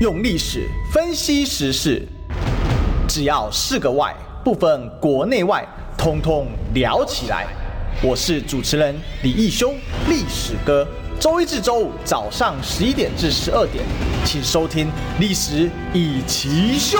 用历史分析时事，只要是个“外”，不分国内外，通通聊起来。我是主持人李义修，历史哥。周一至周五早上十一点至十二点，请收听《历史一奇秀》。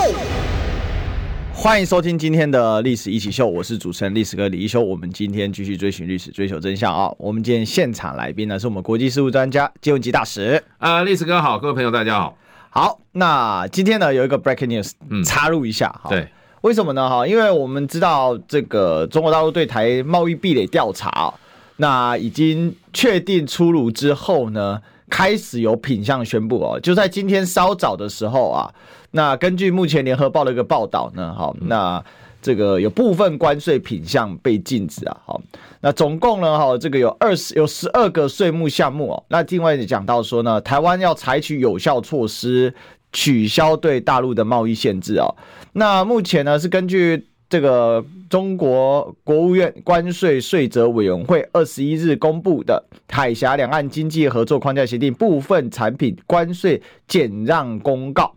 欢迎收听今天的《历史一起秀》，我是主持人历史哥李义修。我们今天继续追寻历史，追求真相啊！我们今天现场来宾呢，是我们国际事务专家金文吉大使啊，历史哥好，各位朋友大家好。好，那今天呢有一个 breaking news，嗯，插入一下哈。对，为什么呢？哈，因为我们知道这个中国大陆对台贸易壁垒调查，那已经确定出炉之后呢，开始有品相宣布哦，就在今天稍早的时候啊，那根据目前联合报的一个报道呢，哈，那。这个有部分关税品项被禁止啊，好，那总共呢，哈，这个有二十有十二个税目项目哦。那另外也讲到说呢，台湾要采取有效措施，取消对大陆的贸易限制啊。那目前呢，是根据这个中国国务院关税税则委员会二十一日公布的《海峡两岸经济合作框架协定部分产品关税减让公告》。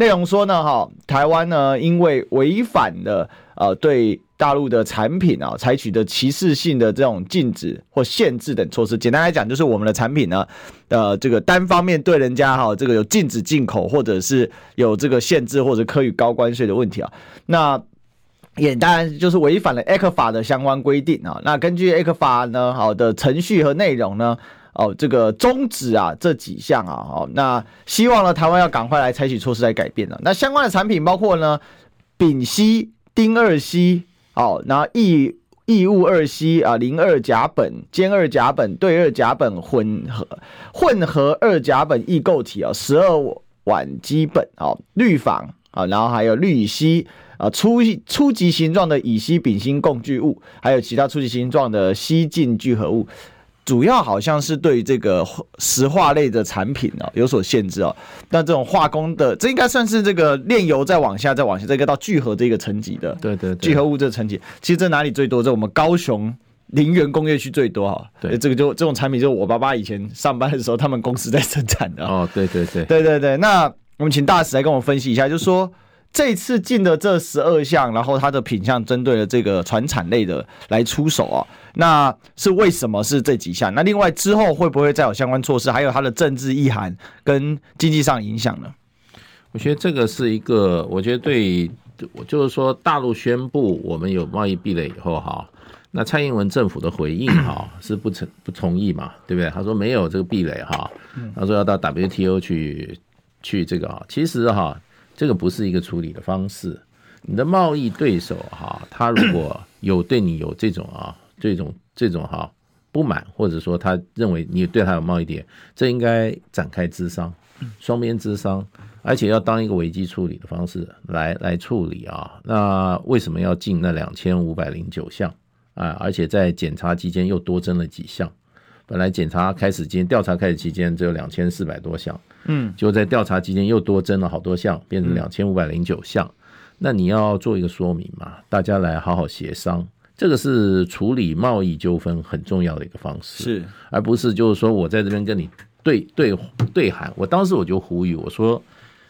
内容说呢，哈，台湾呢，因为违反了呃对大陆的产品啊采取的歧视性的这种禁止或限制等措施，简单来讲就是我们的产品呢，呃，这个单方面对人家哈这个有禁止进口或者是有这个限制或者课予高关税的问题啊，那也当然就是违反了 ECFA 的相关规定啊。那根据 ECFA 呢，好的程序和内容呢。哦，这个终止啊，这几项啊，好，那希望呢，台湾要赶快来采取措施来改变了。那相关的产品包括呢，丙烯、丁二烯，哦，然后异异物二烯啊，邻二甲苯、尖二甲苯、对二甲苯混合混合二甲苯异构体啊，十二烷基苯啊，氯仿啊，然后还有氯乙烯啊，初初级形状的乙烯丙烯共聚物，还有其他初级形状的烯径聚合物。主要好像是对这个石化类的产品哦有所限制哦，那这种化工的，这应该算是这个炼油再往下再往下，这个到聚合这个层级的，对对，聚合物这个层级，其实这哪里最多？在我们高雄林园工业区最多哈。对，这个就这种产品，就是我爸爸以前上班的时候，他们公司在生产的。哦，对对对，对对对。那我们请大使来跟我们分析一下，就是说。这次进的这十二项，然后它的品项针对了这个船产类的来出手啊，那是为什么是这几项？那另外之后会不会再有相关措施？还有它的政治意涵跟经济上影响呢？我觉得这个是一个，我觉得对我，就是说大陆宣布我们有贸易壁垒以后哈，那蔡英文政府的回应哈是不成不同意嘛，对不对？他说没有这个壁垒哈，他说要到 WTO 去去这个啊，其实哈。这个不是一个处理的方式。你的贸易对手哈，他如果有对你有这种啊，这种这种哈不满，或者说他认为你对他有贸易点，这应该展开咨商，双边咨商，而且要当一个危机处理的方式来来处理啊。那为什么要进那两千五百零九项啊？而且在检查期间又多增了几项？本来检查开始间调查开始期间只有两千四百多项。嗯，就在调查期间又多增了好多项，变成两千五百零九项。嗯、那你要做一个说明嘛？大家来好好协商，这个是处理贸易纠纷很重要的一个方式，是，而不是就是说我在这边跟你对对对喊。我当时我就呼吁我说，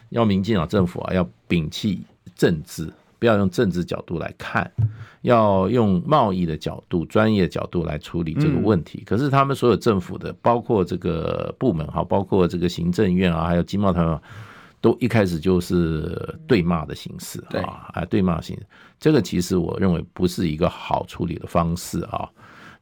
要民进党政府啊，要摒弃政治。不要用政治角度来看，要用贸易的角度、专业角度来处理这个问题。可是他们所有政府的，包括这个部门哈，包括这个行政院啊，还有经贸团，都一开始就是对骂的形式啊，啊，对骂形式。这个其实我认为不是一个好处理的方式啊。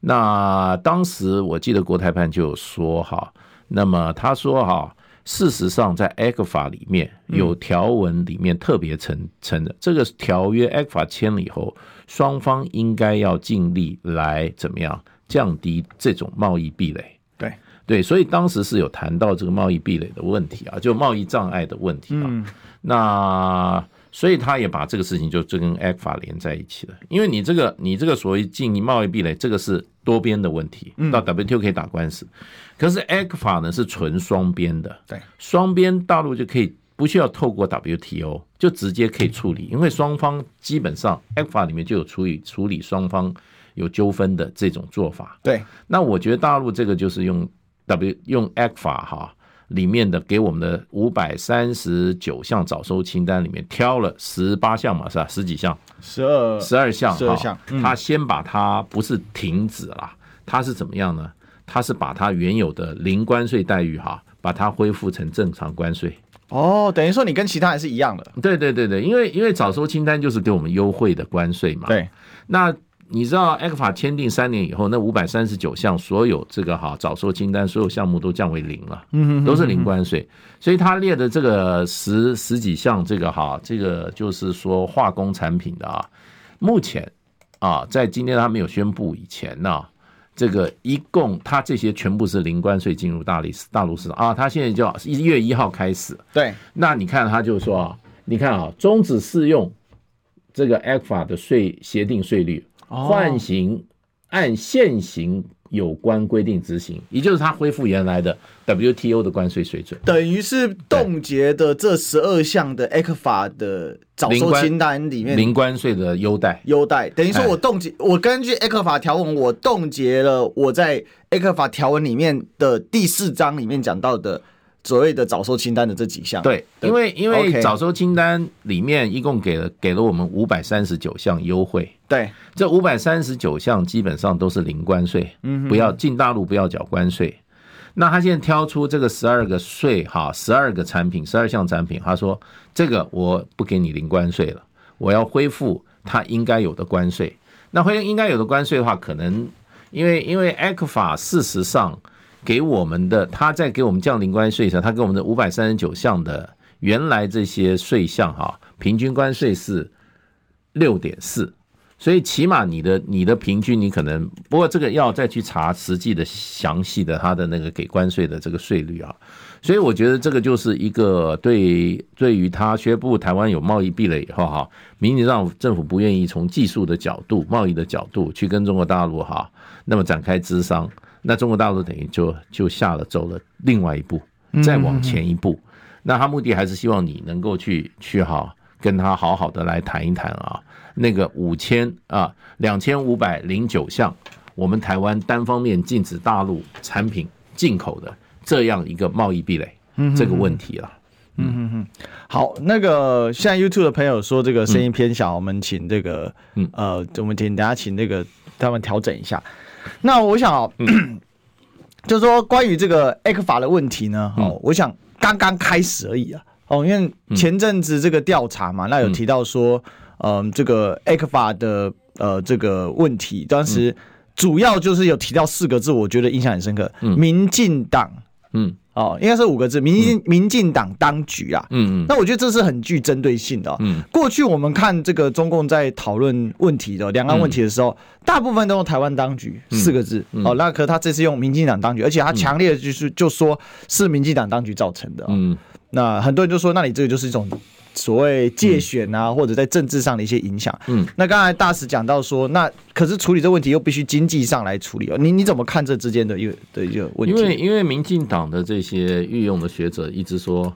那当时我记得国台办就有说哈，那么他说哈。事实上，在 ECFA 里面有条文里面特别承承的，这个条约 ECFA 签了以后，双方应该要尽力来怎么样降低这种贸易壁垒。对对，所以当时是有谈到这个贸易壁垒的问题啊，就贸易障碍的问题啊。那所以他也把这个事情就就跟 ECFA 连在一起了，因为你这个你这个所谓经营贸易壁垒，这个是多边的问题，到 WTO 可以打官司。可是 ECFA 呢是纯双边的，对，双边大陆就可以不需要透过 WTO 就直接可以处理，因为双方基本上 ECFA 里面就有处理处理双方有纠纷的这种做法。对，那我觉得大陆这个就是用 W 用 ECFA 哈。里面的给我们的五百三十九项早收清单里面挑了十八项嘛，是吧？十几项，十二十二项，十二项。他先把它不是停止了，他是怎么样呢？他是把它原有的零关税待遇哈，把它恢复成正常关税。哦，等于说你跟其他人是一样的。对对对对，因为因为早收清单就是给我们优惠的关税嘛。对，那。你知道 ECFA 签订三年以后，那五百三十九项所有这个哈早收清单所有项目都降为零了，嗯，都是零关税。所以他列的这个十十几项这个哈，这个就是说化工产品的啊，目前啊，在今天他没有宣布以前呢，这个一共他这些全部是零关税进入大陆大陆市场啊，他现在就一月一号开始。对，那你看他就说啊，你看啊，终止适用这个 ECFA 的税协定税率。换行按现行有关规定执行，也就是它恢复原来的 WTO 的关税水准，等于是冻结的这十二项的 ECFA 的早收清单里面零关税的优待。优待等于说我冻结，我根据 ECFA 条文，我冻结了我在 ECFA 条文里面的第四章里面讲到的。所谓的早收清单的这几项，对，因为因为早收清单里面一共给了给了我们五百三十九项优惠，对，这五百三十九项基本上都是零关税，嗯，不要进大陆不要缴关税。那他现在挑出这个十二个税哈，十二个产品，十二项产品，他说这个我不给你零关税了，我要恢复它应该有的关税。那恢复应该有的关税的话，可能因为因为 ECFA 事实上。给我们的，他在给我们降零关税时，他给我们的五百三十九项的原来这些税项哈，平均关税是六点四，所以起码你的你的平均你可能，不过这个要再去查实际的详细的他的那个给关税的这个税率啊，所以我觉得这个就是一个对对于他宣布台湾有贸易壁垒以后哈，民进党政府不愿意从技术的角度、贸易的角度去跟中国大陆哈那么展开咨商。那中国大陆等于就就下了走了另外一步，再往前一步，那他目的还是希望你能够去去哈跟他好好的来谈一谈啊，那个五千啊两千五百零九项，我们台湾单方面禁止大陆产品进口的这样一个贸易壁垒这个问题了。嗯哼哼，好，那个现在 YouTube 的朋友说这个声音偏小，我们请这个嗯呃，我们请大家请那个他们调整一下。那我想哦，就是说关于这个 ECFA 的问题呢，哦，我想刚刚开始而已啊，哦，因为前阵子这个调查嘛，那有提到说，嗯，这个 ECFA 的呃这个问题，当时主要就是有提到四个字，我觉得印象很深刻，嗯民进党，嗯。哦，应该是五个字，民进民进党当局啊，嗯嗯，那我觉得这是很具针对性的。嗯，过去我们看这个中共在讨论问题的两岸问题的时候，大部分都用台湾当局四个字。哦，那可他这次用民进党当局，而且他强烈的就是就说是民进党当局造成的。嗯，那很多人就说，那你这个就是一种。所谓介选啊，或者在政治上的一些影响。嗯，那刚才大使讲到说，那可是处理这个问题又必须经济上来处理哦。你你怎么看这之间的一个的一个问题？因为因为民进党的这些御用的学者一直说，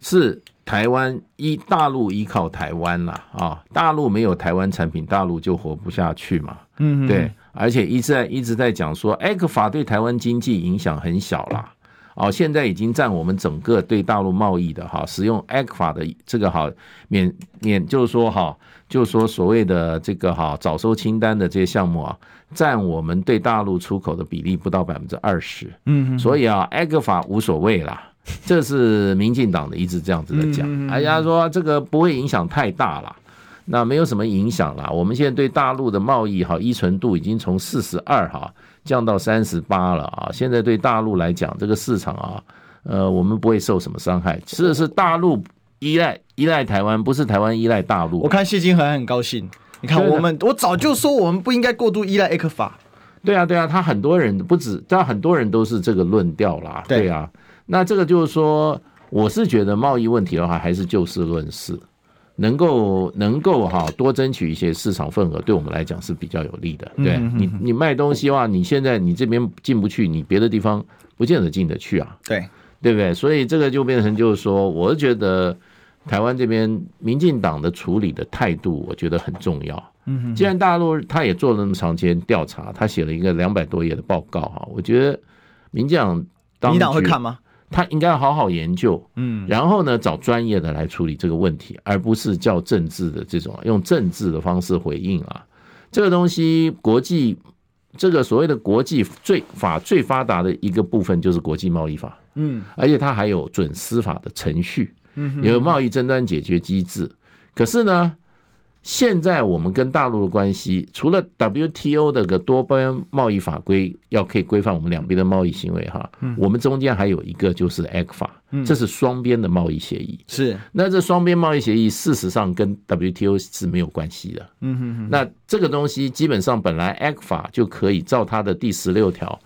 是台湾依大陆依靠台湾啦啊，大陆没有台湾产品，大陆就活不下去嘛。嗯，对，而且一直在一直在讲说，ECFA 对台湾经济影响很小啦。哦，现在已经占我们整个对大陆贸易的哈，使用 ECFA 的这个哈免免，就是说哈，就是说所谓的这个哈早收清单的这些项目啊，占我们对大陆出口的比例不到百分之二十。嗯，所以啊，ECFA 无所谓啦，这是民进党的一直这样子的讲。哎呀，说这个不会影响太大了，那没有什么影响了。我们现在对大陆的贸易哈依存度已经从四十二哈。降到三十八了啊！现在对大陆来讲，这个市场啊，呃，我们不会受什么伤害。其实是大陆依赖依赖台湾，不是台湾依赖大陆。我看谢金河很高兴。你看我们，我早就说我们不应该过度依赖 ECFA。对啊，对啊，他很多人不止，但很多人都是这个论调啦。对啊，那这个就是说，我是觉得贸易问题的话，还是就事论事。能够能够哈多争取一些市场份额，对我们来讲是比较有利的。对你你卖东西的话，你现在你这边进不去，你别的地方不见得进得去啊。对对不对？所以这个就变成就是说，我觉得台湾这边民进党的处理的态度，我觉得很重要。嗯，既然大陆他也做了那么长时间调查，他写了一个两百多页的报告哈，我觉得民进党民进党会看吗？他应该要好好研究，嗯，然后呢，找专业的来处理这个问题，而不是叫政治的这种用政治的方式回应啊。这个东西，国际这个所谓的国际最法最发达的一个部分就是国际贸易法，嗯，而且它还有准司法的程序，嗯，有贸易争端解决机制。可是呢，现在我们跟大陆的关系，除了 WTO 的个多边贸易法规要可以规范我们两边的贸易行为哈，我们中间还有一个就是 ECFA，这是双边的贸易协议。是，那这双边贸易协议事实上跟 WTO 是没有关系的。嗯哼哼。那这个东西基本上本来 ECFA 就可以照它的第十六条，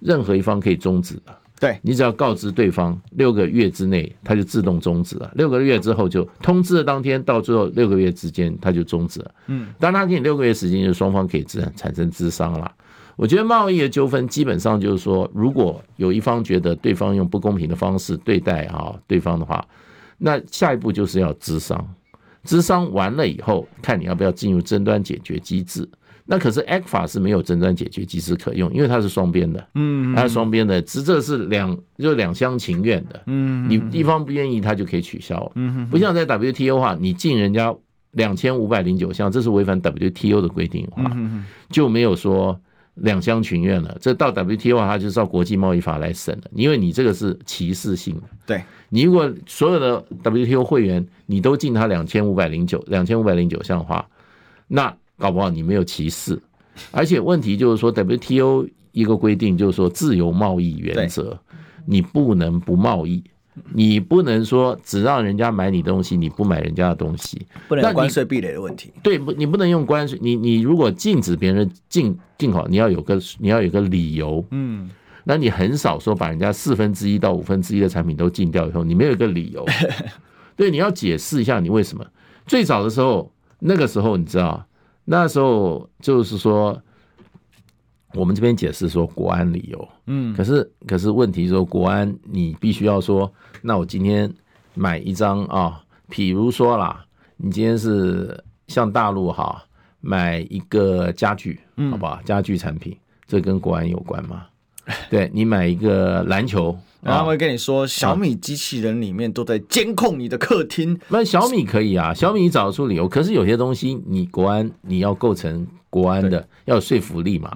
任何一方可以终止的。对，你只要告知对方六个月之内，它就自动终止了。六个月之后就通知的当天到最后六个月之间，它就终止了。嗯，当他给你六个月时间，就双方可以自然产生咨商了。我觉得贸易的纠纷基本上就是说，如果有一方觉得对方用不公平的方式对待啊对方的话，那下一步就是要咨商。咨商完了以后，看你要不要进入争端解决机制。那可是 ECFA 是没有争端解决机制可用，因为它是双边的，嗯，它是双边的，只这是两就两厢情愿的，嗯，你一方不愿意，它就可以取消，嗯，不像在 WTO 的话，你进人家两千五百零九项，这是违反 WTO 的规定的话，就没有说两厢情愿了，这到 WTO 话，它就是照国际贸易法来审了，因为你这个是歧视性的，对，你如果所有的 WTO 会员你都进它两千五百零九两千五百零九项的话，那。搞不好你没有歧视，而且问题就是说，WTO 一个规定就是说自由贸易原则，你不能不贸易，你不能说只让人家买你东西，你不买人家的东西，不能关税壁垒的问题。对，不，你不能用关税，你你如果禁止别人进进口，你要有个你要有个理由，嗯，那你很少说把人家四分之一到五分之一的产品都禁掉以后，你没有一个理由，对，你要解释一下你为什么。最早的时候，那个时候你知道。那时候就是说，我们这边解释说国安理由，嗯，可是可是问题说国安，你必须要说，那我今天买一张啊，比如说啦，你今天是像大陆哈买一个家具，好不好？家具产品，这跟国安有关吗？对，你买一个篮球。然后他会跟你说，小米机器人里面都在监控你的客厅。那小米可以啊，小米找得出理由。可是有些东西，你国安你要构成国安的，要有说服力嘛。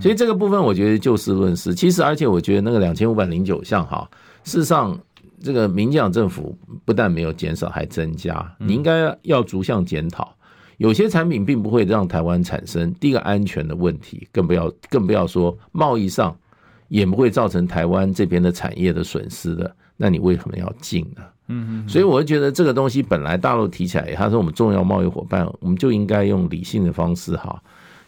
所以这个部分我觉得就事论事。其实，而且我觉得那个两千五百零九项哈，事实上这个民进党政府不但没有减少，还增加。你应该要逐项检讨。有些产品并不会让台湾产生第一个安全的问题，更不要更不要说贸易上。也不会造成台湾这边的产业的损失的，那你为什么要进呢？嗯嗯，所以我觉得这个东西本来大陆提起来，它是我们重要贸易伙伴，我们就应该用理性的方式哈，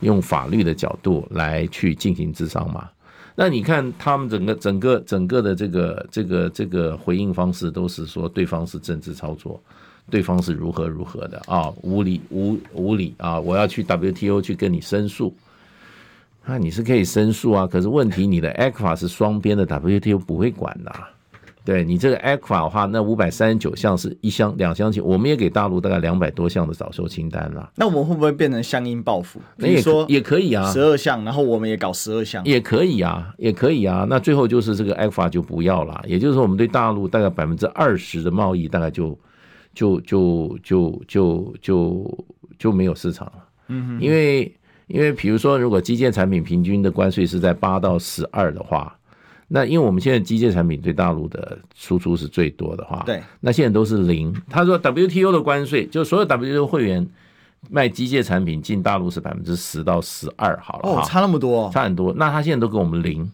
用法律的角度来去进行咨商嘛。那你看他们整个整个整个的这个这个这个回应方式，都是说对方是政治操作，对方是如何如何的啊，无理无无理啊，我要去 WTO 去跟你申诉。那你是可以申诉啊，可是问题你的 ECFA 是双边的，WTO 不会管的。对你这个 ECFA 的话，那五百三十九项是一箱两项情，我们也给大陆大概两百多项的早收清单了。那我们会不会变成相应报复？那也说也可以啊，十二项，然后我们也搞十二项，也可以啊，也可以啊。那最后就是这个 ECFA 就不要了，也就是说我们对大陆大概百分之二十的贸易大概就就就就就就就没有市场了。嗯，因为。因为比如说，如果机械产品平均的关税是在八到十二的话，那因为我们现在机械产品对大陆的输出是最多的话，对，那现在都是零。他说 WTO 的关税，就所有 WTO 会员卖机械产品进大陆是百分之十到十二，好了，哦，差那么多，差很多。那他现在都给我们零。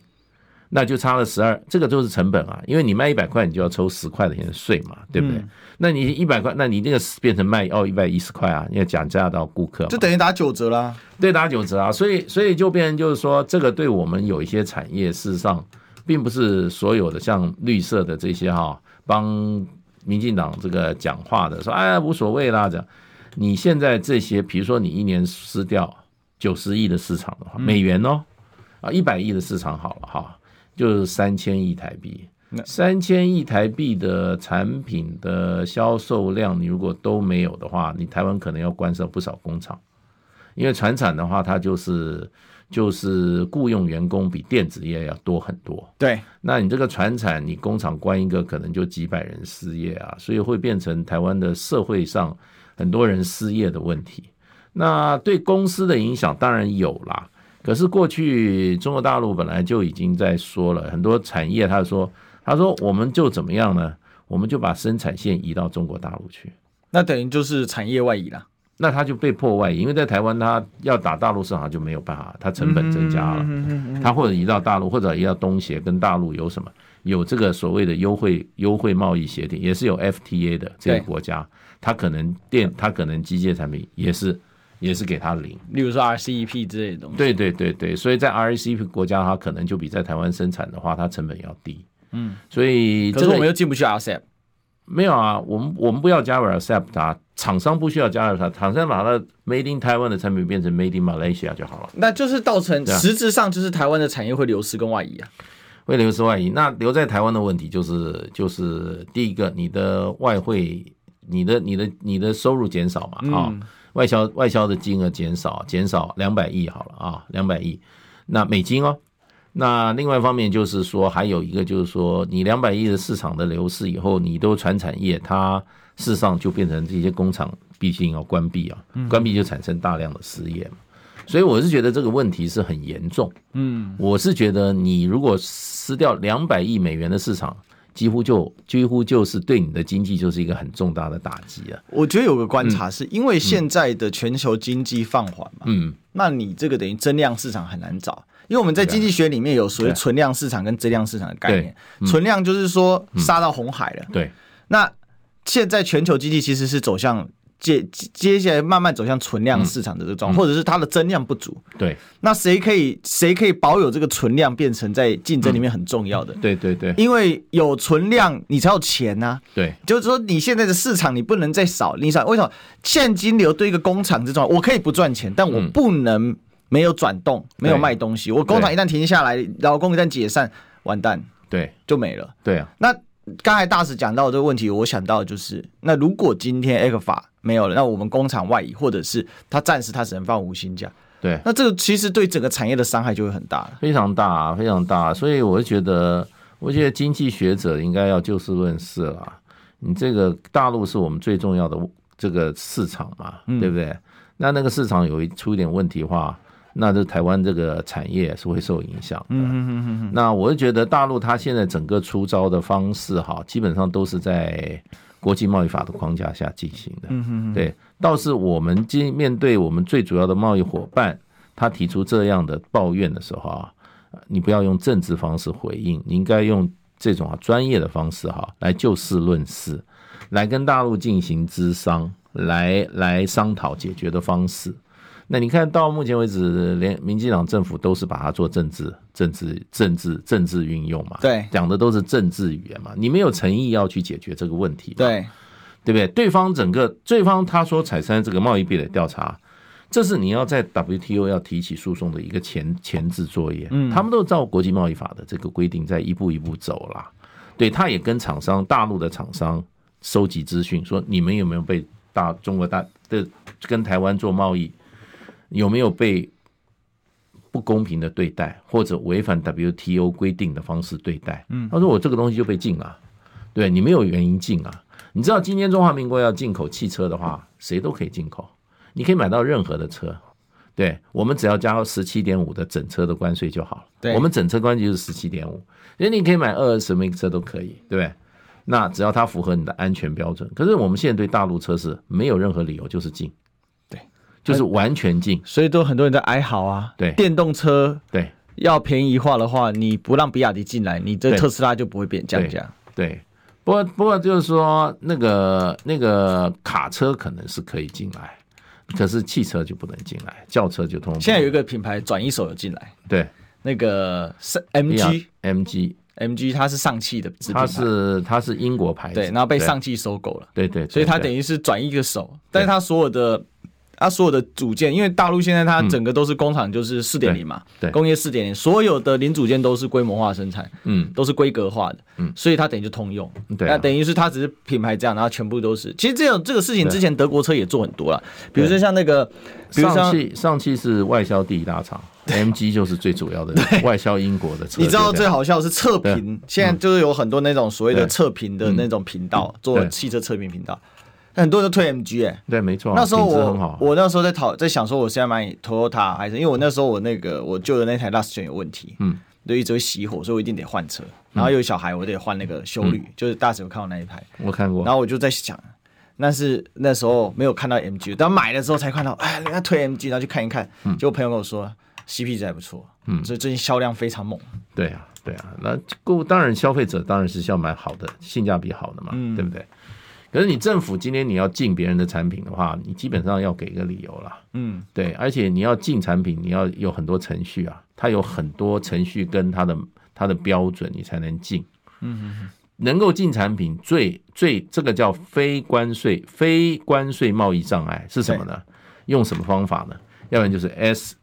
那就差了十二，这个就是成本啊，因为你卖一百块，你就要抽十块钱的税嘛，对不对？嗯、那你一百块，那你那个变成卖哦一百一十块啊，你要讲价到顾客，就等于打九折啦。对，打九折啊，所以所以就变成就是说，这个对我们有一些产业，事实上并不是所有的像绿色的这些哈，帮民进党这个讲话的说哎无所谓啦，这样你现在这些，比如说你一年失掉九十亿的市场的话，美元哦啊一百亿的市场好了哈。就是三千亿台币，三千亿台币的产品的销售量，你如果都没有的话，你台湾可能要关上不少工厂，因为船产的话，它就是就是雇佣员工比电子业要多很多。对，那你这个船产，你工厂关一个，可能就几百人失业啊，所以会变成台湾的社会上很多人失业的问题。那对公司的影响当然有啦，可是过去中国大陆本来就已经在说了很多产业，他说他说我们就怎么样呢？我们就把生产线移到中国大陆去，那等于就是产业外移了。那他就被迫外移，因为在台湾他要打大陆市场就没有办法，他成本增加了，他或者移到大陆，或者移到东协，跟大陆有什么有这个所谓的优惠优惠贸易协定，也是有 FTA 的这个国家，他可能电他可能机械产品也是也是给他零，例如说 RCEP 之类的东西。对对对对，所以在 RCEP 国家，它可能就比在台湾生产的话，它成本要低。嗯，所以可是我们又进不去 RCEP。没有啊，我们我们不要加入 RCEP，它厂商不需要加入它，厂商把它 Made in Taiwan 的产品变成 Made in Malaysia 就好了。那就是造成实质上就是台湾的产业会流失跟外移啊，会流失外移。那留在台湾的问题就是就是第一个，你的外汇，你的你的你的收入减少嘛啊、嗯哦，外销外销的金额减少，减少两百亿好了啊，两百亿，那美金哦。那另外一方面就是说，还有一个就是说，你两百亿的市场的流失以后，你都传产业，它事实上就变成这些工厂必须要关闭啊，关闭就产生大量的失业嘛。所以我是觉得这个问题是很严重。嗯，我是觉得你如果失掉两百亿美元的市场，几乎就几乎就是对你的经济就是一个很重大的打击啊。我觉得有个观察是因为现在的全球经济放缓嘛，嗯，那你这个等于增量市场很难找。因为我们在经济学里面有所谓存量市场跟增量市场的概念，存量就是说杀到红海了。对，那现在全球经济其实是走向接接下来慢慢走向存量市场的这个状况，或者是它的增量不足。对，那谁可以谁可以保有这个存量，变成在竞争里面很重要的。对对对，因为有存量，你才有钱呐。对，就是说你现在的市场你不能再少，你想为什么现金流对一个工厂这种，我可以不赚钱，但我不能。没有转动，没有卖东西。我工厂一旦停下来，劳工一旦解散，完蛋，对，就没了。对啊。那刚才大使讲到这个问题，我想到的就是，那如果今天 ECFA 没有了，那我们工厂外移，或者是他暂时他只能放无薪假，对，那这个其实对整个产业的伤害就会很大了，非常大，非常大。所以我就觉得，我觉得经济学者应该要就事论事了。你这个大陆是我们最重要的这个市场嘛，嗯、对不对？那那个市场有一出一点问题的话。那这台湾这个产业是会受影响的。嗯嗯嗯嗯。那我就觉得大陆它现在整个出招的方式哈，基本上都是在国际贸易法的框架下进行的。嗯嗯对，倒是我们今面对我们最主要的贸易伙伴，他提出这样的抱怨的时候啊，你不要用政治方式回应，你应该用这种啊专业的方式哈，来就事论事，来跟大陆进行咨商，来来商讨解决的方式。那你看到目前为止，连民进党政府都是把它做政治、政治、政治、政治运用嘛？对，讲的都是政治语言嘛？你没有诚意要去解决这个问题，对，对不对？对方整个对方他说产生这个贸易壁垒调查，这是你要在 WTO 要提起诉讼的一个前前置作业。嗯，他们都照国际贸易法的这个规定在一步一步走啦。对，他也跟厂商大陆的厂商收集资讯，说你们有没有被大中国大的跟台湾做贸易？有没有被不公平的对待，或者违反 WTO 规定的方式对待？嗯，他说我这个东西就被禁了，对，你没有原因禁啊。你知道今天中华民国要进口汽车的话，谁都可以进口，你可以买到任何的车，对，我们只要加十七点五的整车的关税就好了。对，我们整车关税就是十七点五，所以你可以买二十枚车都可以，对不对？那只要它符合你的安全标准。可是我们现在对大陆车是没有任何理由就是禁。就是完全禁，所以都很多人在哀嚎啊。对，电动车对。要便宜化的话，你不让比亚迪进来，你这特斯拉就不会变降价。对，不过不过就是说，那个那个卡车可能是可以进来，可是汽车就不能进来，轿车就通。现在有一个品牌转一手有进来，对，那个是 MG MG MG，它是上汽的，它是它是英国牌子，对，然后被上汽收购了，对对，所以它等于是转一个手，但是它所有的。啊，所有的组件，因为大陆现在它整个都是工厂，就是四点零嘛，对，工业四点零，所有的零组件都是规模化生产，嗯，都是规格化的，嗯，所以它等于就通用，对，那等于是它只是品牌这样，然后全部都是。其实这种这个事情之前德国车也做很多了，比如说像那个，比如说上汽，上汽是外销第一大厂。MG 就是最主要的外销英国的车，你知道最好笑是测评，现在就是有很多那种所谓的测评的那种频道，做汽车测评频道，很多人都推 MG 哎，对，没错。那时候我我那时候在讨在想说，我现在买 Toyota 还是因为我那时候我那个我旧的那台 Last Gen 有问题，嗯，就一直会熄火，所以我一定得换车。然后有小孩，我得换那个修旅，就是大家有看到那一台，我看过。然后我就在想，那是那时候没有看到 MG，但买的时候才看到，哎，人家推 MG，然后去看一看，结果朋友跟我说。CP 值还不错，嗯，所以最近销量非常猛。对啊，对啊，那购当然消费者当然是要买好的，性价比好的嘛，嗯、对不对？可是你政府今天你要进别人的产品的话，你基本上要给个理由了，嗯，对，而且你要进产品，你要有很多程序啊，它有很多程序跟它的它的标准，你才能进。嗯嗯，能够进产品最最这个叫非关税非关税贸易障碍是什么呢？用什么方法呢？要不然就是 S。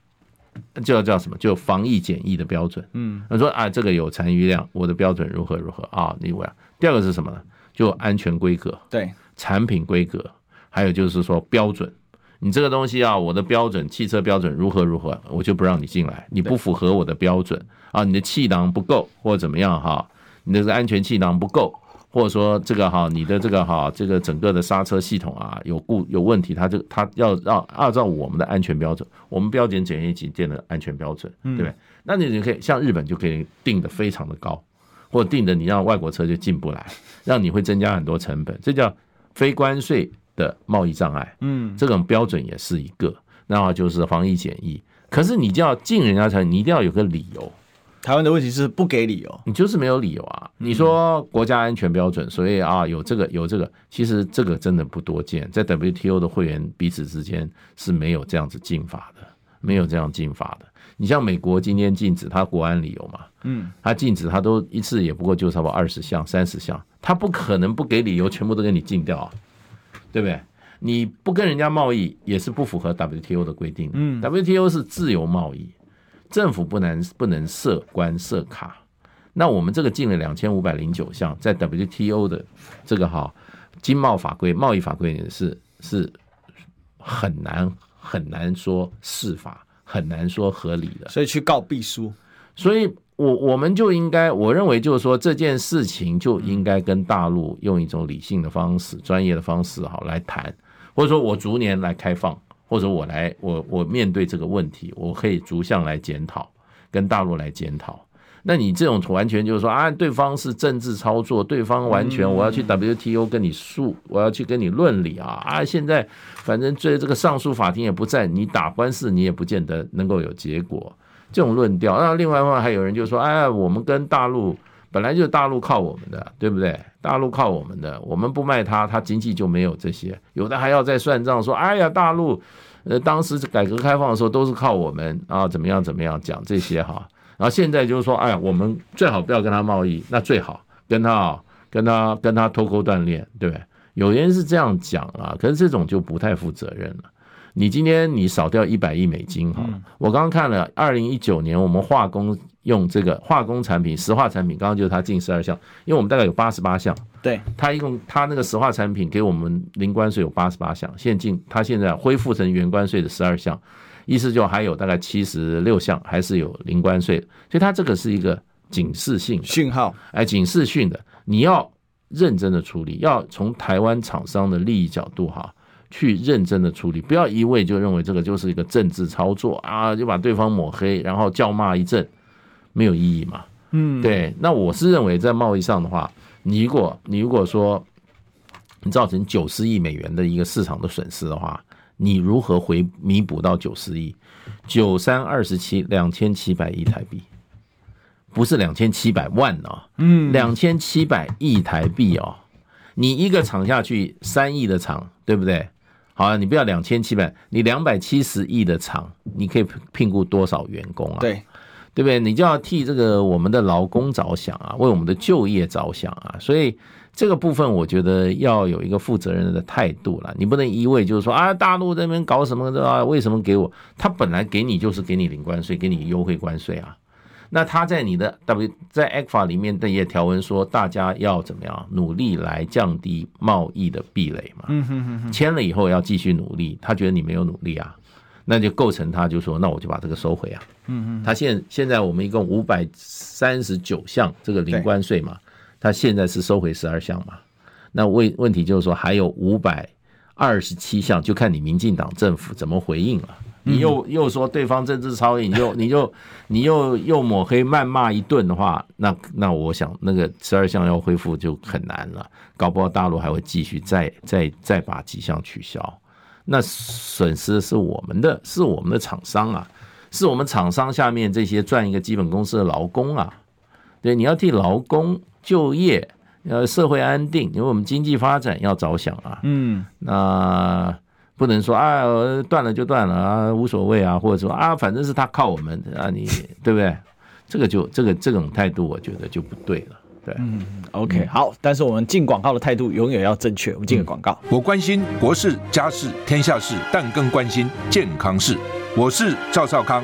就要叫什么？就防疫检疫的标准。嗯，他说啊，这个有残余量，我的标准如何如何啊？另外，第二个是什么呢？就安全规格，对，产品规格，还有就是说标准。你这个东西啊，我的标准，汽车标准如何如何，我就不让你进来。你不符合我的标准啊，你的气囊不够或者怎么样哈？你的安全气囊不够。或者说这个哈，你的这个哈，这个整个的刹车系统啊有故有问题，它就它要让按照我们的安全标准，我们标准检验检验的安全标准，对不对？那你就可以像日本就可以定的非常的高，或定的你让外国车就进不来，让你会增加很多成本，这叫非关税的贸易障碍。嗯，这种标准也是一个，然后就是防疫检疫，可是你就要进人家车，你一定要有个理由。台湾的问题是不给理由，你就是没有理由啊！你说国家安全标准，所以啊有这个有这个，其实这个真的不多见，在 WTO 的会员彼此之间是没有这样子进法的，没有这样进法的。你像美国今天禁止他国安理由嘛，嗯，他禁止他都一次也不过就差不多二十项三十项，他不可能不给理由，全部都给你禁掉啊，对不对？你不跟人家贸易也是不符合 WTO 的规定，嗯，WTO 是自由贸易。政府不能不能设关设卡，那我们这个进了两千五百零九项，在 WTO 的这个哈经贸法规、贸易法规也是是很难很难说释法，很难说合理的，所以去告必输。所以我我们就应该，我认为就是说这件事情就应该跟大陆用一种理性的方式、专业的方式好来谈，或者说我逐年来开放。或者我来，我我面对这个问题，我可以逐项来检讨，跟大陆来检讨。那你这种完全就是说啊，对方是政治操作，对方完全我要去 WTO 跟你诉，我要去跟你论理啊啊！现在反正这这个上诉法庭也不在，你打官司你也不见得能够有结果。这种论调，那另外一方面还有人就说，哎，我们跟大陆。本来就是大陆靠我们的，对不对？大陆靠我们的，我们不卖它，它经济就没有这些。有的还要再算账，说：“哎呀，大陆，呃，当时改革开放的时候都是靠我们啊，怎么样怎么样讲这些哈。”然后现在就是说：“哎呀，我们最好不要跟他贸易，那最好跟他跟他跟他脱钩断链，对不对？”有人是这样讲啊，可是这种就不太负责任了。你今天你少掉一百亿美金哈，我刚刚看了二零一九年我们化工。用这个化工产品、石化产品，刚刚就是它进十二项，因为我们大概有八十八项，对，它一共它那个石化产品给我们零关税有八十八项，现进它现在恢复成原关税的十二项，意思就还有大概七十六项还是有零关税，所以它这个是一个警示性讯号，哎，警示性的，你要认真的处理，要从台湾厂商的利益角度哈，去认真的处理，不要一味就认为这个就是一个政治操作啊，就把对方抹黑，然后叫骂一阵。没有意义嘛？嗯，对。那我是认为，在贸易上的话，你如果你如果说你造成九十亿美元的一个市场的损失的话，你如何回弥补到九十亿？九三二十七两千七百亿台币，不是两千七百万哦，嗯，两千七百亿台币哦。你一个厂下去三亿的厂，对不对？好啊，你不要两千七百，你两百七十亿的厂，你可以聘雇多少员工啊？对。对不对？你就要替这个我们的劳工着想啊，为我们的就业着想啊。所以这个部分我觉得要有一个负责任的态度了，你不能一味就是说啊，大陆这边搞什么的啊？为什么给我？他本来给你就是给你零关税，给你优惠关税啊。那他在你的 W 在 ECFA 里面的也条文说，大家要怎么样努力来降低贸易的壁垒嘛。嗯哼哼哼。签了以后要继续努力，他觉得你没有努力啊，那就构成他就说，那我就把这个收回啊。嗯嗯。他现现在我们一共五百三十九项这个零关税嘛，他现在是收回十二项嘛。那问问题就是说还有五百二十七项，就看你民进党政府怎么回应了。你又又说对方政治操演，你就 你就你又又抹黑谩骂一顿的话，那那我想那个十二项要恢复就很难了，搞不好大陆还会继续再再再把几项取消，那损失是我们的，是我们的厂商啊，是我们厂商下面这些赚一个基本工资的劳工啊，对，你要替劳工就业，呃，社会安定，因为我们经济发展要着想啊，嗯，那。不能说啊，断了就断了啊，无所谓啊，或者说啊，反正是他靠我们啊，你 对不对？这个就这个这种态度，我觉得就不对了。对，嗯，OK，好，但是我们进广告的态度永远要正确。我们进个广告，嗯，我关心国事、家事、天下事，但更关心健康事。我是赵少康，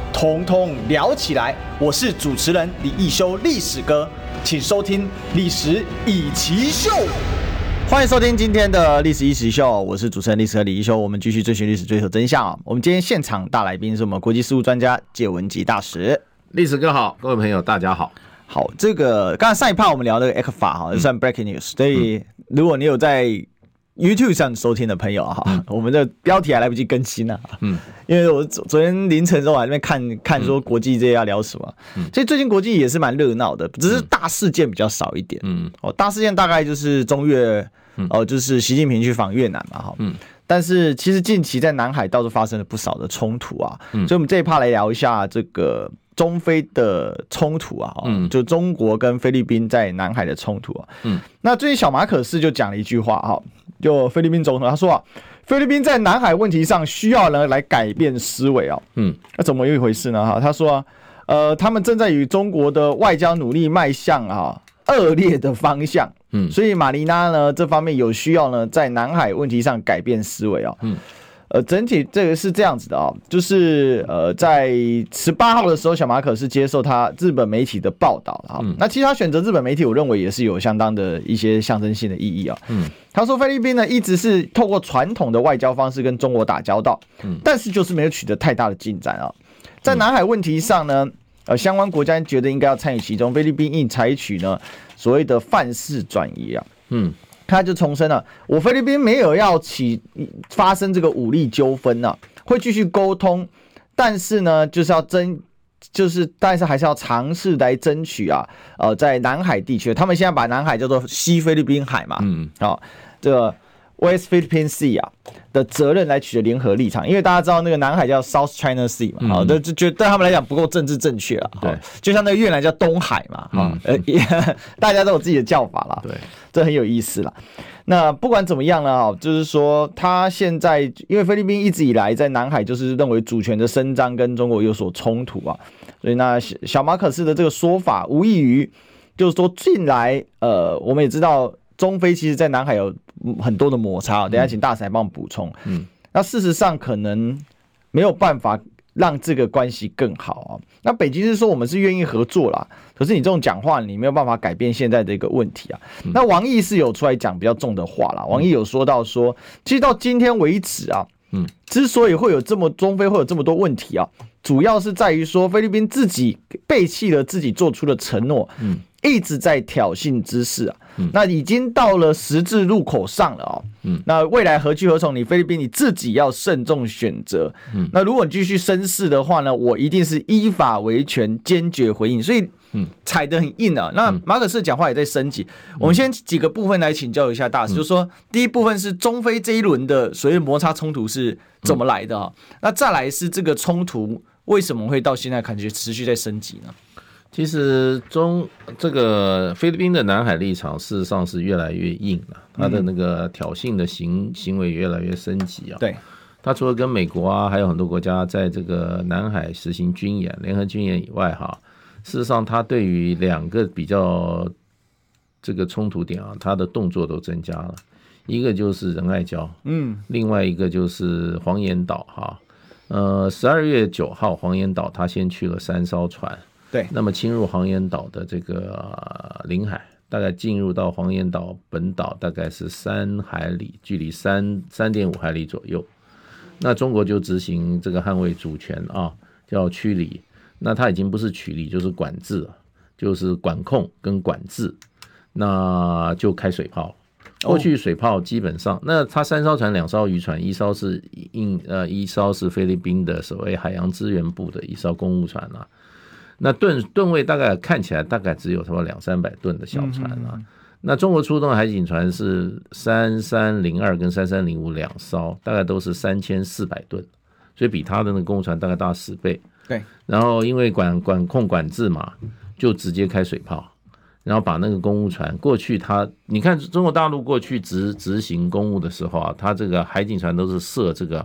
统统聊起来。我是主持人李一修，历史哥。请收听《历史易起秀》，欢迎收听今天的《历史一奇秀》，我是主持人历史哥李一修。我们继续追寻历史，追求真相。我们今天现场大来宾是我们国际事务专家谢文吉大使。历史哥好，各位朋友大家好。好，这个刚才上一趴我们聊的 ECFA 哈，算 breaking news，所以如果你有在。YouTube 上收听的朋友哈，嗯、我们的标题还来不及更新呢。嗯，因为我昨昨天凌晨的时候还在那边看看说国际这些要聊什么，嗯，所以最近国际也是蛮热闹的，只是大事件比较少一点。嗯，哦，大事件大概就是中越，哦，就是习近平去访越南嘛，哈，嗯，但是其实近期在南海倒是发生了不少的冲突啊，嗯，所以我们这一趴来聊一下这个。中非的冲突啊，嗯，就中国跟菲律宾在南海的冲突啊，嗯，那最近小马可斯就讲了一句话哈，就菲律宾总统他说啊，菲律宾在南海问题上需要呢来改变思维啊，嗯，那怎么有一回事呢哈？他说啊，呃，他们正在与中国的外交努力迈向啊恶劣的方向，嗯，所以马尼拉呢这方面有需要呢在南海问题上改变思维啊，嗯。呃，整体这个是这样子的啊、哦，就是呃，在十八号的时候，小马可是接受他日本媒体的报道啊。嗯、那其实他选择日本媒体，我认为也是有相当的一些象征性的意义啊。嗯，他说菲律宾呢一直是透过传统的外交方式跟中国打交道，嗯，但是就是没有取得太大的进展啊。在南海问题上呢，呃，相关国家觉得应该要参与其中，菲律宾应采取呢所谓的范式转移啊。嗯。他就重申了，我菲律宾没有要起发生这个武力纠纷呢，会继续沟通，但是呢，就是要争，就是但是还是要尝试来争取啊，呃，在南海地区，他们现在把南海叫做西菲律宾海嘛，嗯，好，这个。West Philippine Sea 啊的责任来取得联合立场，因为大家知道那个南海叫 South China Sea 嘛，好、嗯，就觉得对他们来讲不够政治正确了，对，就像那个越南叫东海嘛，哈、嗯，呃，大家都有自己的叫法了，对，这很有意思了。那不管怎么样呢，就是说他现在因为菲律宾一直以来在南海就是认为主权的伸张跟中国有所冲突啊，所以那小马可斯的这个说法无异于就是说近来呃，我们也知道中非其实在南海有。很多的摩擦，等下请大神来帮我补充。嗯，那事实上可能没有办法让这个关系更好啊。那北京是说我们是愿意合作啦，可是你这种讲话，你没有办法改变现在的一个问题啊。那王毅是有出来讲比较重的话啦，王毅有说到说，其实到今天为止啊，嗯，之所以会有这么中非会有这么多问题啊，主要是在于说菲律宾自己背弃了自己做出的承诺，嗯。一直在挑衅之势啊，嗯、那已经到了十字路口上了哦。嗯，那未来何去何从？你菲律宾你自己要慎重选择。嗯，那如果你继续生事的话呢，我一定是依法维权，坚决回应。所以嗯，踩得很硬啊。那马可斯讲话也在升级。我们先几个部分来请教一下大使，就是说第一部分是中非这一轮的所谓摩擦冲突是怎么来的啊？那再来是这个冲突为什么会到现在感觉持续在升级呢？其实中这个菲律宾的南海立场事实上是越来越硬了，他的那个挑衅的行行为越来越升级啊。对，他除了跟美国啊，还有很多国家在这个南海实行军演、联合军演以外，哈，事实上他对于两个比较这个冲突点啊，他的动作都增加了，一个就是仁爱礁，嗯，另外一个就是黄岩岛，哈，呃，十二月九号黄岩岛他先去了三艘船。对，那么侵入黄岩岛的这个领海，大概进入到黄岩岛本岛大概是三海里，距离三三点五海里左右。那中国就执行这个捍卫主权啊，叫驱离。那它已经不是驱离，就是管制，就是管控跟管制。那就开水炮。过去水炮基本上，那它三艘船，两艘渔船，一艘是印呃，一艘是菲律宾的所谓海洋资源部的一艘公务船啊。那吨吨位大概看起来大概只有他妈两三百吨的小船啊。那中国出动的海警船是三三零二跟三三零五两艘，大概都是三千四百吨，所以比他的那个公务船大概大十倍。对，然后因为管管控管制嘛，就直接开水炮，然后把那个公务船过去他，你看中国大陆过去执执行公务的时候啊，他这个海警船都是设这个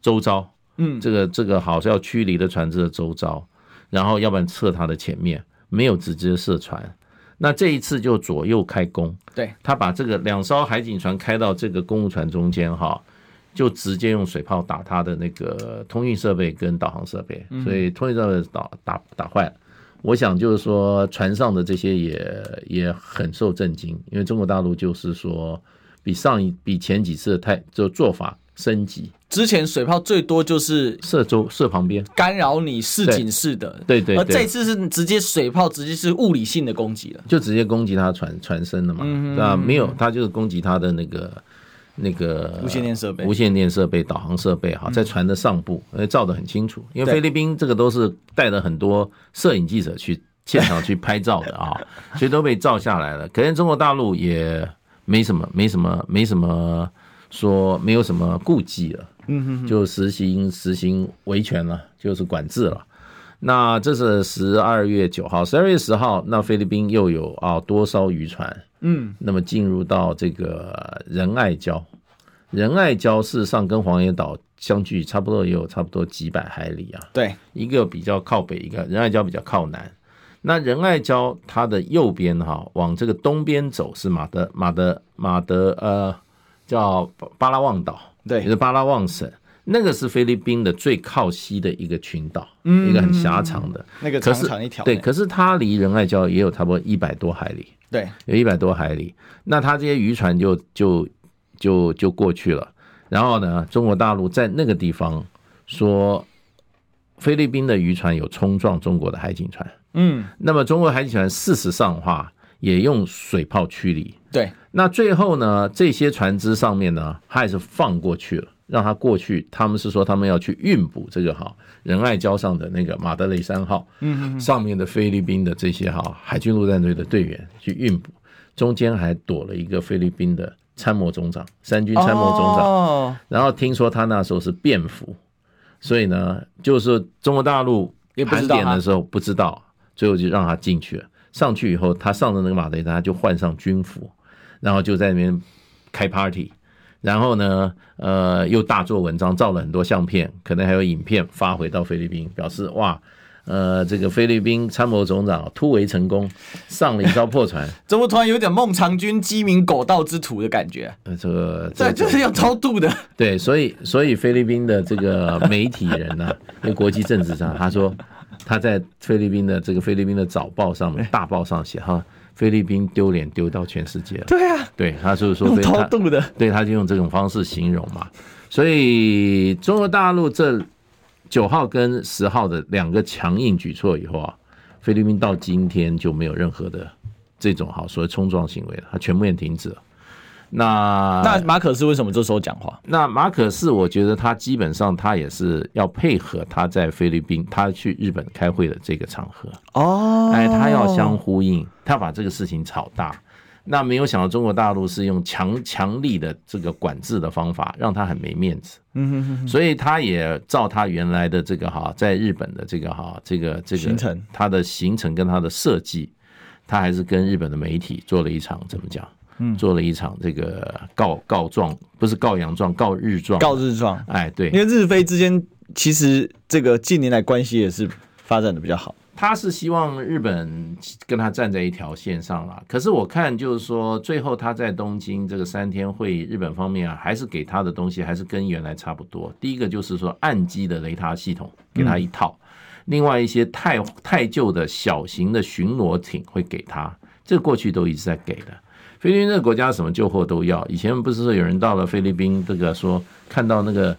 周遭，嗯，这个这个好像要驱离的船只的周遭。然后，要不然侧它的前面没有直接射船，那这一次就左右开弓。对，他把这个两艘海警船开到这个公务船中间，哈，就直接用水炮打他的那个通讯设备跟导航设备，所以通讯设备打打打坏了。我想就是说，船上的这些也也很受震惊，因为中国大陆就是说，比上一比前几次的太就做法升级。之前水炮最多就是射周射旁边干扰你示警式的，对对，对。而这次是直接水炮，直接是物理性的攻击了，就直接攻击他船船身了嘛，对吧？没有，他就是攻击他的那个那个无线电设备、无线电设备、导航设备哈，在船的上部，照得很清楚。因为菲律宾这个都是带了很多摄影记者去现场去拍照的啊，所以都被照下来了。可见中国大陆也没什么、没什么、没什么说没有什么顾忌了。嗯哼，就实行实行维权了，就是管制了。那这是十二月九号，十二月十号，那菲律宾又有啊多艘渔船，嗯，那么进入到这个仁爱礁。仁爱礁事实上跟黄岩岛相距差不多，也有差不多几百海里啊。对，一个比较靠北，一个仁爱礁比较靠南。那仁爱礁它的右边哈，往这个东边走是马德马德马德呃叫巴拉望岛。对，就是巴拉望省，那个是菲律宾的最靠西的一个群岛，嗯，一个很狭长的，那个长长一条。对，可是它离仁爱礁也有差不多一百多海里，对，有一百多海里。那它这些渔船就就就就过去了。然后呢，中国大陆在那个地方说，菲律宾的渔船有冲撞中国的海警船，嗯，那么中国海警船事实上的话也用水炮驱离。对，那最后呢，这些船只上面呢，他还是放过去了，让他过去。他们是说他们要去运补这个哈仁爱礁上的那个马德雷三号，嗯，上面的菲律宾的这些哈海军陆战队的队员去运补，中间还躲了一个菲律宾的参谋总长，三军参谋总长。哦然后听说他那时候是便服，所以呢，就是中国大陆盘点的时候不知道，最后就让他进去了。上去以后，他上的那个马德雷，他就换上军服。然后就在那边开 party，然后呢，呃，又大做文章，照了很多相片，可能还有影片发回到菲律宾，表示哇，呃，这个菲律宾参谋总长突围成功，上了一艘破船，怎么突然有点孟尝君鸡鸣狗盗之徒的感觉？呃，这个对，就是要超度的。对，所以所以菲律宾的这个媒体人呢、啊，因 为国际政治上，他说他在菲律宾的这个菲律宾的早报上面，大报上写哈。菲律宾丢脸丢到全世界了。对啊，对，他就是说超度的，对，他就用这种方式形容嘛。所以中国大陆这九号跟十号的两个强硬举措以后啊，菲律宾到今天就没有任何的这种哈所谓冲撞行为了，他全部也停止了。那那马可是为什么这时候讲话？那马可是，我觉得他基本上他也是要配合他在菲律宾，他去日本开会的这个场合哦，哎，他要相呼应，他把这个事情炒大。那没有想到中国大陆是用强强力的这个管制的方法，让他很没面子。嗯哼哼。所以他也照他原来的这个哈，在日本的这个哈，这个这个行程，他的行程跟他的设计，他还是跟日本的媒体做了一场怎么讲？嗯，做了一场这个告告状，不是告洋状，告日状，告日状。哎，对，因为日菲之间其实这个近年来关系也是发展的比较好。他是希望日本跟他站在一条线上了，可是我看就是说，最后他在东京这个三天会议，日本方面啊，还是给他的东西还是跟原来差不多。第一个就是说，岸基的雷达系统给他一套，另外一些太太旧的小型的巡逻艇会给他，这过去都一直在给的。菲律宾这个国家什么旧货都要，以前不是说有人到了菲律宾这个说看到那个。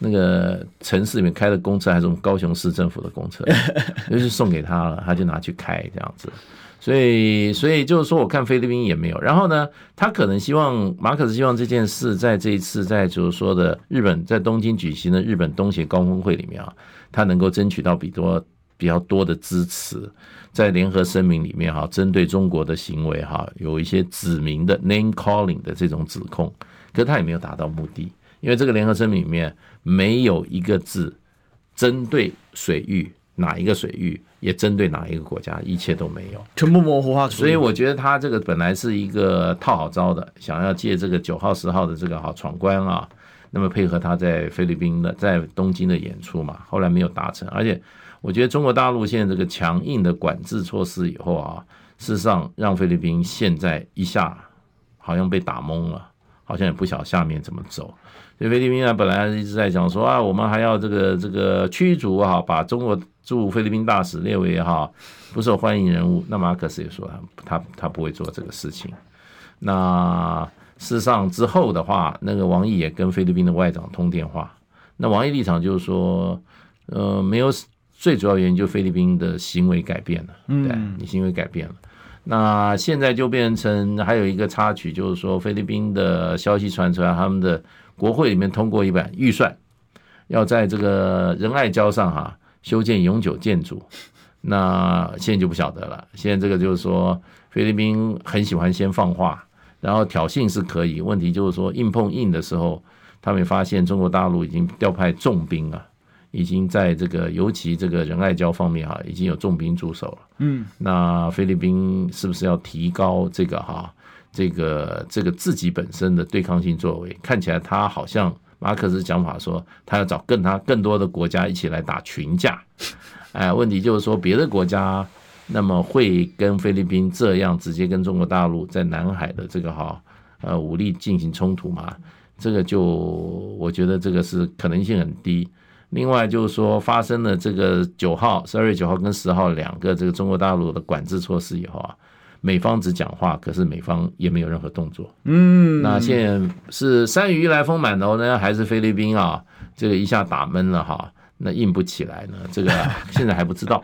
那个城市里面开的公车还是我们高雄市政府的公车，就是送给他了，他就拿去开这样子。所以，所以就是说，我看菲律宾也没有。然后呢，他可能希望马可是希望这件事在这一次在就是说的日本在东京举行的日本东协高峰会里面啊，他能够争取到比多比较多的支持，在联合声明里面哈，针对中国的行为哈，有一些指明的 name calling 的这种指控，可是他也没有达到目的。因为这个联合声明里面没有一个字针对水域，哪一个水域也针对哪一个国家，一切都没有，全部模糊化。所以我觉得他这个本来是一个套好招的，想要借这个九号、十号的这个好闯关啊，那么配合他在菲律宾的、在东京的演出嘛，后来没有达成。而且我觉得中国大陆现在这个强硬的管制措施以后啊，事实上让菲律宾现在一下好像被打懵了，好像也不晓下面怎么走。所以菲律宾啊，本来一直在讲说啊，我们还要这个这个驱逐哈，把中国驻菲律宾大使列为哈不受欢迎人物。那马可思也说他他他不会做这个事情。那事实上之后的话，那个王毅也跟菲律宾的外长通电话。那王毅立场就是说，呃，没有最主要原因，就菲律宾的行为改变了，对，你行为改变了。那现在就变成还有一个插曲，就是说菲律宾的消息传出来，他们的。国会里面通过一版预算，要在这个仁爱礁上哈修建永久建筑，那现在就不晓得了。现在这个就是说，菲律宾很喜欢先放话，然后挑衅是可以，问题就是说硬碰硬的时候，他们发现中国大陆已经调派重兵啊，已经在这个尤其这个仁爱礁方面哈已经有重兵驻守了。嗯，那菲律宾是不是要提高这个哈？这个这个自己本身的对抗性作为，看起来他好像马克思讲法说，他要找更他更多的国家一起来打群架。哎，问题就是说，别的国家那么会跟菲律宾这样直接跟中国大陆在南海的这个哈呃武力进行冲突吗？这个就我觉得这个是可能性很低。另外就是说，发生了这个九号十二月九号跟十号两个这个中国大陆的管制措施以后啊。美方只讲话，可是美方也没有任何动作。嗯，那现在是山雨欲来风满楼呢，还是菲律宾啊？这个一下打闷了哈，那硬不起来呢？这个 现在还不知道。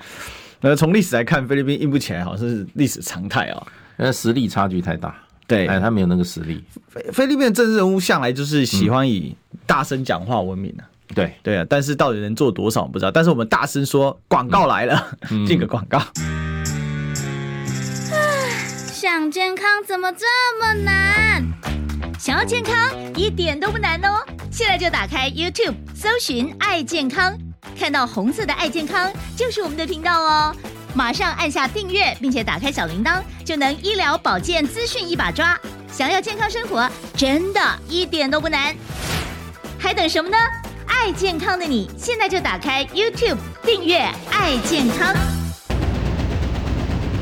呃，从历史来看，菲律宾硬不起来，好像是历史常态啊。那实力差距太大。对，哎，他没有那个实力。菲菲律宾的政治人物向来就是喜欢以大声讲话闻名的。对对啊，但是到底能做多少我不知道。但是我们大声说，广告来了，进个广告。想健康怎么这么难？想要健康一点都不难哦！现在就打开 YouTube，搜寻“爱健康”，看到红色的“爱健康”就是我们的频道哦。马上按下订阅，并且打开小铃铛，就能医疗保健资讯一把抓。想要健康生活，真的一点都不难，还等什么呢？爱健康的你，现在就打开 YouTube 订阅“爱健康”。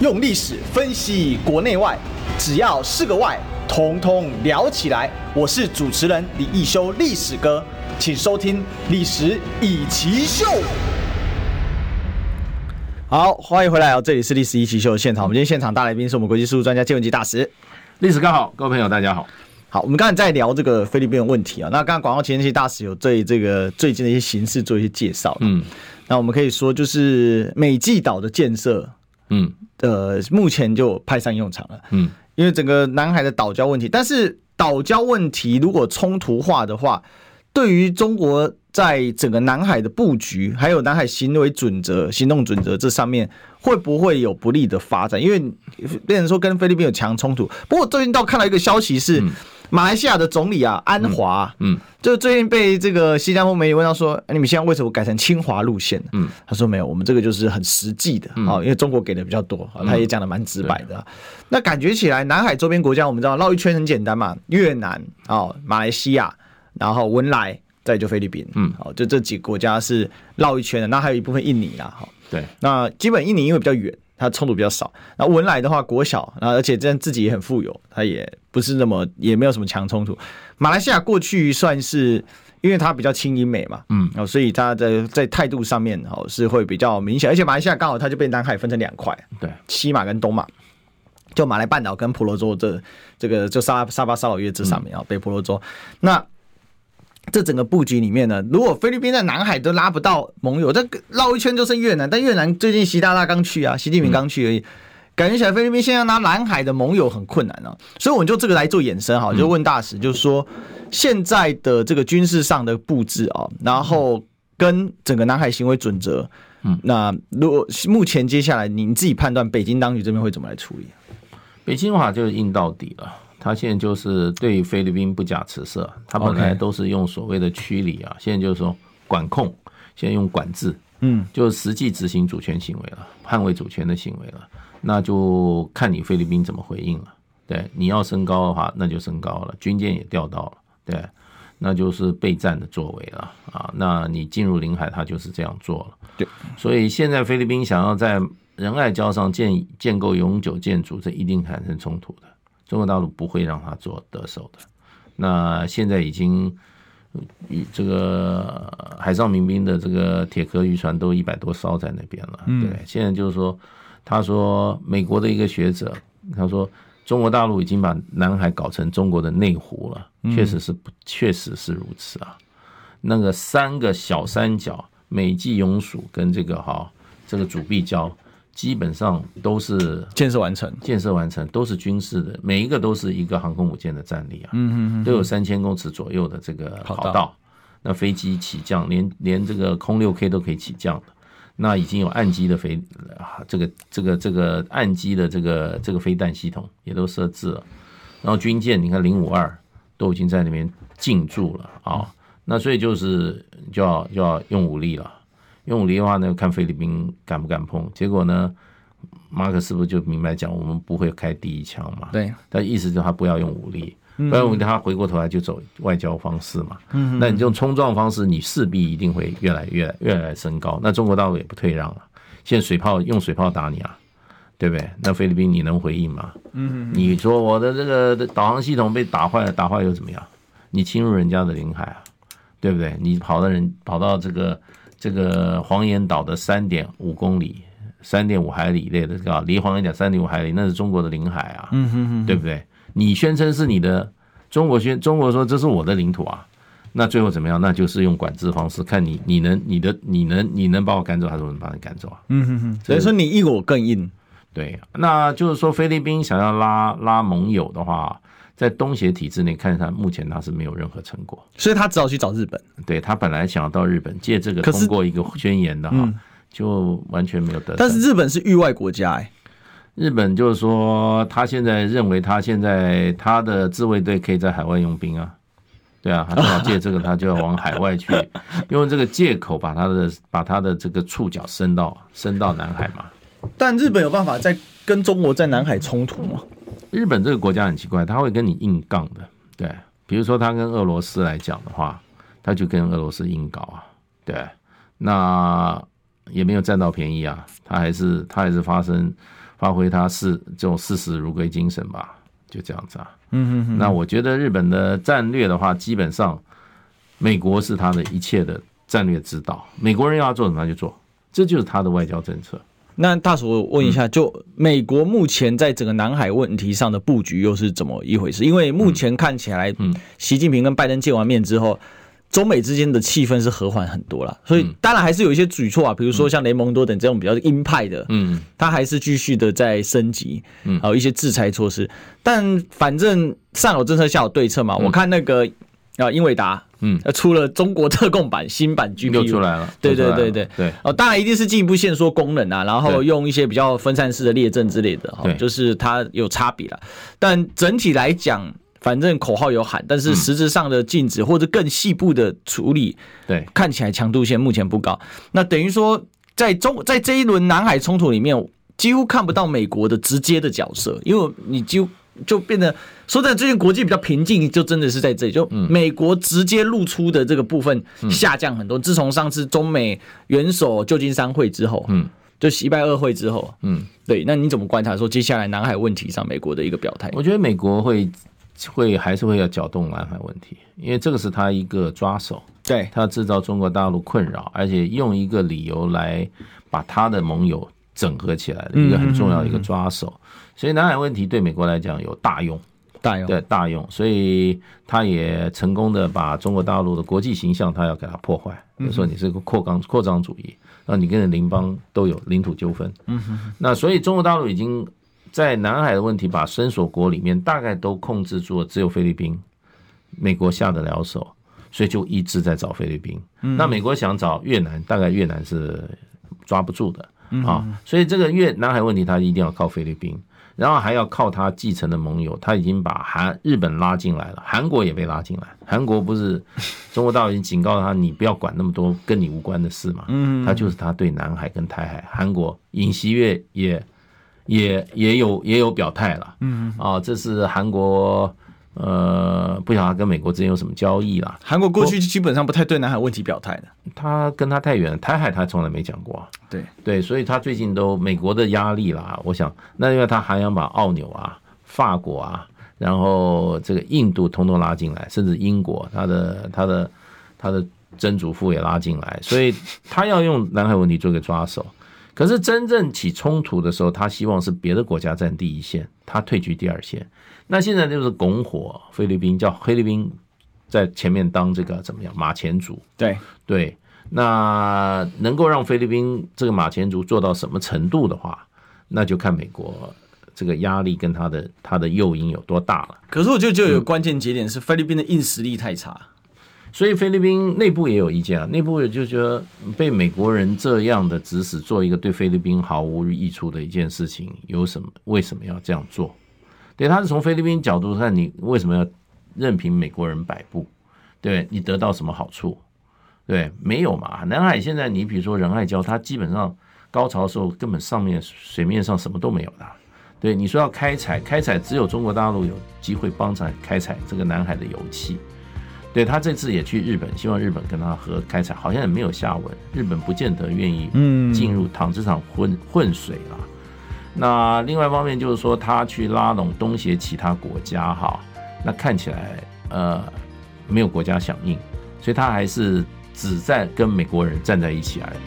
用历史分析国内外，只要是个“外”，统统聊起来。我是主持人李一修，历史哥，请收听《历史以奇秀》。好，欢迎回来哦！这里是《历史一奇秀》的现场。我们今天现场大来宾是我们国际事务专家借文吉大使。历史哥好，各位朋友大家好。好，我们刚才在聊这个菲律宾的问题啊。那刚刚广告前期大使有对这个最近的一些形势做一些介绍。嗯，那我们可以说就是美济岛的建设。嗯，呃，目前就派上用场了。嗯，因为整个南海的岛礁问题，但是岛岛礁问题如果冲突化的话，对于中国在整个南海的布局，还有南海行为准则、行动准则这上面，会不会有不利的发展？因为变成说跟菲律宾有强冲突。不过最近倒看到一个消息是。嗯马来西亚的总理啊，安华，嗯，就最近被这个新加坡媒体问到说，你们现在为什么改成清华路线？嗯，他说没有，我们这个就是很实际的啊，因为中国给的比较多，他也讲的蛮直白的。那感觉起来，南海周边国家我们知道绕一圈很简单嘛，越南哦，马来西亚，然后文莱，再就菲律宾，嗯，好，就这几个国家是绕一圈的。那还有一部分印尼啦，哈，对，那基本印尼因为比较远。它冲突比较少，那文莱的话国小，然后而且这样自己也很富有，它也不是那么也没有什么强冲突。马来西亚过去算是因为它比较亲英美嘛，嗯，哦，所以它的在态度上面哦是会比较明显，而且马来西亚刚好它就被南海分成两块，对，西马跟东马，就马来半岛跟婆罗洲这这个就沙沙巴沙劳越这上面啊，北婆罗洲。那。这整个布局里面呢，如果菲律宾在南海都拉不到盟友，这绕一圈就剩越南。但越南最近习大大刚去啊，习近平刚去而已，感觉起来菲律宾现在拿南海的盟友很困难啊。所以我们就这个来做衍生哈，就问大使，就是说现在的这个军事上的布置啊，然后跟整个南海行为准则，嗯，那如果目前接下来你自己判断，北京当局这边会怎么来处理？北京的话就是硬到底了。他现在就是对菲律宾不假辞色，他本来都是用所谓的驱离啊，现在就是说管控，现在用管制，嗯，就实际执行主权行为了，捍卫主权的行为了，那就看你菲律宾怎么回应了。对，你要升高的话，那就升高了，军舰也调到了，对，那就是备战的作为了啊。那你进入领海，他就是这样做了。对，所以现在菲律宾想要在仁爱礁上建建构永久建筑，这一定产生冲突的。中国大陆不会让他做得手的。那现在已经与这个海上民兵的这个铁壳渔船都一百多艘在那边了。对，现在就是说，他说美国的一个学者，他说中国大陆已经把南海搞成中国的内湖了，确实是不，确实是如此啊。那个三个小三角，美济永暑跟这个哈这个主碧礁。基本上都是建设完成，建设完成都是军事的，每一个都是一个航空母舰的战力啊，嗯嗯，都有三千公尺左右的这个跑道，那飞机起降，连连这个空六 K 都可以起降的，那已经有岸基的飞，这个这个这个岸基的这个这个飞弹系统也都设置了，然后军舰你看零五二都已经在那边进驻了啊，那所以就是就要就要用武力了。用武力的话呢，看菲律宾敢不敢碰。结果呢，马克是不是就明白讲，我们不会开第一枪嘛？对。但意思就是他不要用武力，不要用武力，他回过头来就走外交方式嘛。嗯。那你这种冲撞方式，你势必一定会越来越越来越升高。那中国大陆也不退让了，现在水炮用水炮打你啊，对不对？那菲律宾你能回应吗？嗯。你说我的这个导航系统被打坏了，打坏又怎么样？你侵入人家的领海啊，对不对？你跑到人跑到这个。这个黄岩岛的三点五公里、三点五海里内的，这个离黄岩岛三点五海里，那是中国的领海啊，嗯哼哼，对不对？你宣称是你的，中国宣中国说这是我的领土啊，那最后怎么样？那就是用管制方式，看你你能你的你能你能把我赶走，还是我能把你赶走啊？嗯哼哼，所以说你硬我更硬，对，那就是说菲律宾想要拉拉盟友的话。在东协体制内看，他目前他是没有任何成果，所以他只好去找日本。对，他本来想要到日本借这个通过一个宣言的哈，嗯、就完全没有得。但是日本是域外国家哎，日本就是说他现在认为他现在他的自卫队可以在海外用兵啊，对啊，他正好借这个他就要往海外去，用这个借口把他的把他的这个触角伸到伸到南海嘛。但日本有办法在跟中国在南海冲突吗？日本这个国家很奇怪，他会跟你硬杠的，对，比如说他跟俄罗斯来讲的话，他就跟俄罗斯硬搞啊，对，那也没有占到便宜啊，他还是他还是发生发挥他视这种视死如归精神吧，就这样子啊，嗯哼哼，那我觉得日本的战略的话，基本上美国是他的一切的战略指导，美国人要做什么他就做，这就是他的外交政策。那大叔，我问一下，就美国目前在整个南海问题上的布局又是怎么一回事？因为目前看起来，嗯，习近平跟拜登见完面之后，中美之间的气氛是和缓很多了，所以当然还是有一些举措啊，比如说像雷蒙多等这种比较鹰派的，嗯，他还是继续的在升级，嗯，还有一些制裁措施。但反正上有政策，下有对策嘛。我看那个啊，英伟达，嗯，出了中国特供版新版 GPU 又出来了，对对对对对。哦，当然一定是进一步限缩功能啊，然后用一些比较分散式的列阵之类的，哈，就是它有差别了。但整体来讲。反正口号有喊，但是实质上的禁止或者更细部的处理，对，看起来强度线目前不高。那等于说，在中在这一轮南海冲突里面，几乎看不到美国的直接的角色，因为你就就变得说在最近国际比较平静，就真的是在这里，就美国直接露出的这个部分下降很多。自从上次中美元首旧金山会之后，嗯，就西拜二会之后，嗯，对，那你怎么观察说接下来南海问题上美国的一个表态？我觉得美国会。会还是会要搅动南海问题，因为这个是他一个抓手，对，他制造中国大陆困扰，而且用一个理由来把他的盟友整合起来的一个很重要的一个抓手，所以南海问题对美国来讲有大用，大用，对，大用，所以他也成功的把中国大陆的国际形象他要给他破坏，比如说你是个扩张扩张主义，那你跟邻邦都有领土纠纷，嗯哼，那所以中国大陆已经。在南海的问题，把伸索国里面大概都控制住了，只有菲律宾，美国下得了手，所以就一直在找菲律宾。那美国想找越南，大概越南是抓不住的啊，所以这个越南海问题，他一定要靠菲律宾，然后还要靠他继承的盟友，他已经把韩日本拉进来了，韩国也被拉进来。韩国不是中国大陆已经警告他，你不要管那么多跟你无关的事嘛？嗯，他就是他对南海跟台海，韩国尹锡悦也。也也有也有表态了，嗯啊，这是韩国，呃，不晓得他跟美国之间有什么交易啦。韩国过去基本上不太对南海问题表态的，他跟他太远了，台海他从来没讲过。对对，所以他最近都美国的压力啦，我想那因为他还想把澳纽啊、法国啊，然后这个印度通通拉进来，甚至英国他的他的他的曾祖父也拉进来，所以他要用南海问题做个抓手。可是真正起冲突的时候，他希望是别的国家占第一线，他退居第二线。那现在就是拱火菲律宾，叫菲律宾在前面当这个怎么样马前卒？对对，那能够让菲律宾这个马前卒做到什么程度的话，那就看美国这个压力跟他的他的诱因有多大了。可是我觉得就有关键节点是菲律宾的硬实力太差。所以菲律宾内部也有意见啊，内部也就觉得被美国人这样的指使做一个对菲律宾毫无益处的一件事情，有什么？为什么要这样做？对，他是从菲律宾角度看，你为什么要任凭美国人摆布？对，你得到什么好处？对，没有嘛。南海现在你比如说仁爱礁，它基本上高潮的时候根本上面水面上什么都没有的。对，你说要开采，开采只有中国大陆有机会帮着开采这个南海的油气。对，他这次也去日本，希望日本跟他合开采，好像也没有下文。日本不见得愿意进入淌这场混混水了。那另外一方面就是说，他去拉拢东协其他国家哈，那看起来呃没有国家响应，所以他还是只在跟美国人站在一起而已。